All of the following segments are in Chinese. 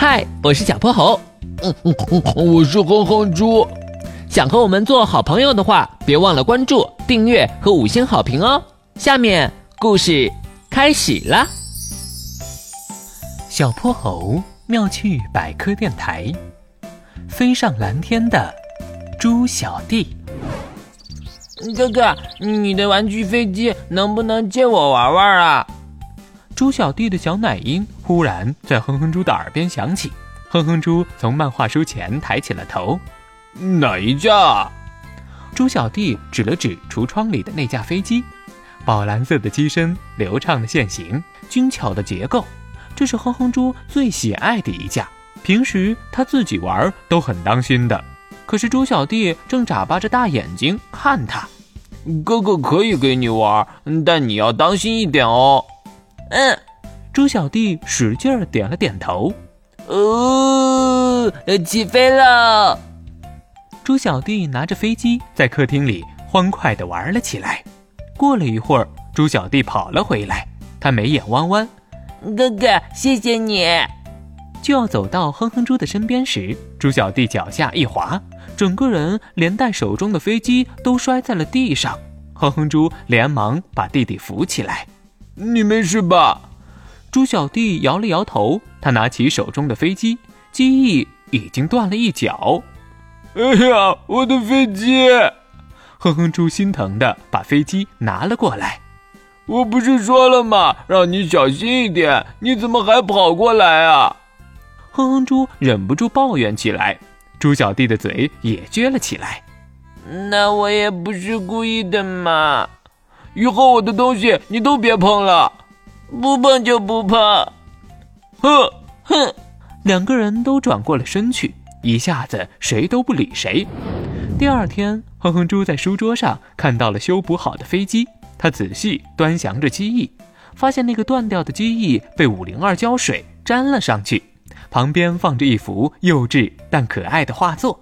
嗨，我是小泼猴。嗯嗯嗯，我是哼哼猪。想和我们做好朋友的话，别忘了关注、订阅和五星好评哦。下面故事开始了。小泼猴妙趣百科电台，飞上蓝天的猪小弟。哥哥，你的玩具飞机能不能借我玩玩啊？猪小弟的小奶音忽然在哼哼猪的耳边响起，哼哼猪从漫画书前抬起了头。哪一架？猪小弟指了指橱窗里的那架飞机，宝蓝色的机身，流畅的线型，精巧的结构，这是哼哼猪最喜爱的一架。平时他自己玩都很当心的，可是猪小弟正眨巴着大眼睛看他。哥哥可以给你玩，但你要当心一点哦。嗯，猪小弟使劲儿点了点头。哦，起飞了！猪小弟拿着飞机在客厅里欢快地玩了起来。过了一会儿，猪小弟跑了回来，他眉眼弯弯。哥哥，谢谢你。就要走到哼哼猪的身边时，猪小弟脚下一滑，整个人连带手中的飞机都摔在了地上。哼哼猪连忙把弟弟扶起来。你没事吧？猪小弟摇了摇头。他拿起手中的飞机，机翼已经断了一角。哎呀，我的飞机！哼哼猪心疼的把飞机拿了过来。我不是说了吗？让你小心一点，你怎么还跑过来啊？哼哼猪忍不住抱怨起来。猪小弟的嘴也撅了起来。那我也不是故意的嘛。以后我的东西你都别碰了，不碰就不碰。哼哼，两个人都转过了身去，一下子谁都不理谁。第二天，哼哼猪在书桌上看到了修补好的飞机，他仔细端详着机翼，发现那个断掉的机翼被五零二胶水粘了上去，旁边放着一幅幼稚但可爱的画作，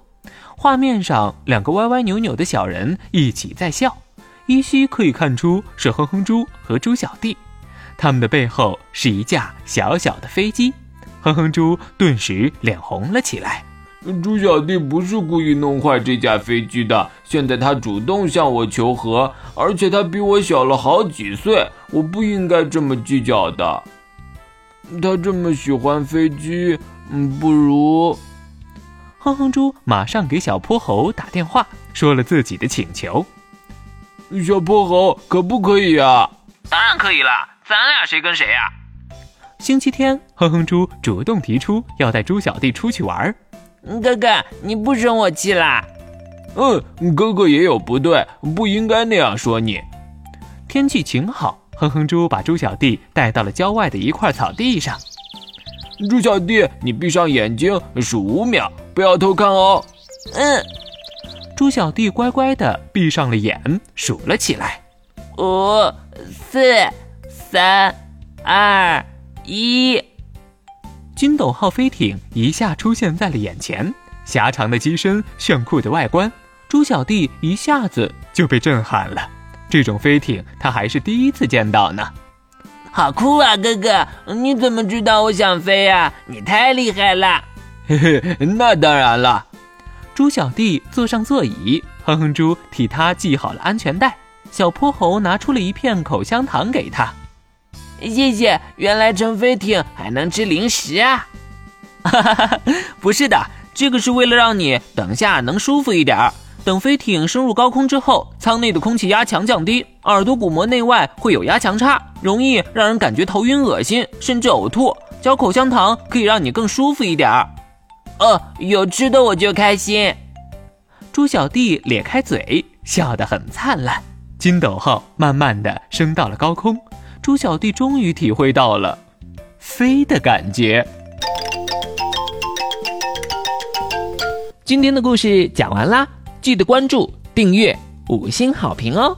画面上两个歪歪扭扭的小人一起在笑。依稀可以看出是哼哼猪和猪小弟，他们的背后是一架小小的飞机。哼哼猪顿时脸红了起来。猪小弟不是故意弄坏这架飞机的，现在他主动向我求和，而且他比我小了好几岁，我不应该这么计较的。他这么喜欢飞机，嗯，不如……哼哼猪马上给小泼猴打电话，说了自己的请求。小泼猴可不可以呀？当然可以啦，咱俩谁跟谁呀？星期天，哼哼猪主动提出要带猪小弟出去玩。哥哥，你不生我气啦？嗯，哥哥也有不对，不应该那样说你。天气晴好，哼哼猪把猪小弟带到了郊外的一块草地上。猪小弟，你闭上眼睛数五秒，不要偷看哦。嗯。猪小弟乖乖的闭上了眼，数了起来：五、四、三、二、一。金斗号飞艇一下出现在了眼前，狭长的机身，炫酷的外观，猪小弟一下子就被震撼了。这种飞艇他还是第一次见到呢。好酷啊，哥哥！你怎么知道我想飞呀？你太厉害了！嘿嘿，那当然了。猪小弟坐上座椅，哼哼猪替他系好了安全带。小泼猴拿出了一片口香糖给他，谢谢。原来乘飞艇还能吃零食啊！哈哈哈，不是的，这个是为了让你等下能舒服一点儿。等飞艇升入高空之后，舱内的空气压强降低，耳朵鼓膜内外会有压强差，容易让人感觉头晕、恶心，甚至呕吐。嚼口香糖可以让你更舒服一点儿。哦，有吃的我就开心。猪小弟咧开嘴，笑得很灿烂。金斗号慢慢的升到了高空，猪小弟终于体会到了飞的感觉。今天的故事讲完啦，记得关注、订阅、五星好评哦。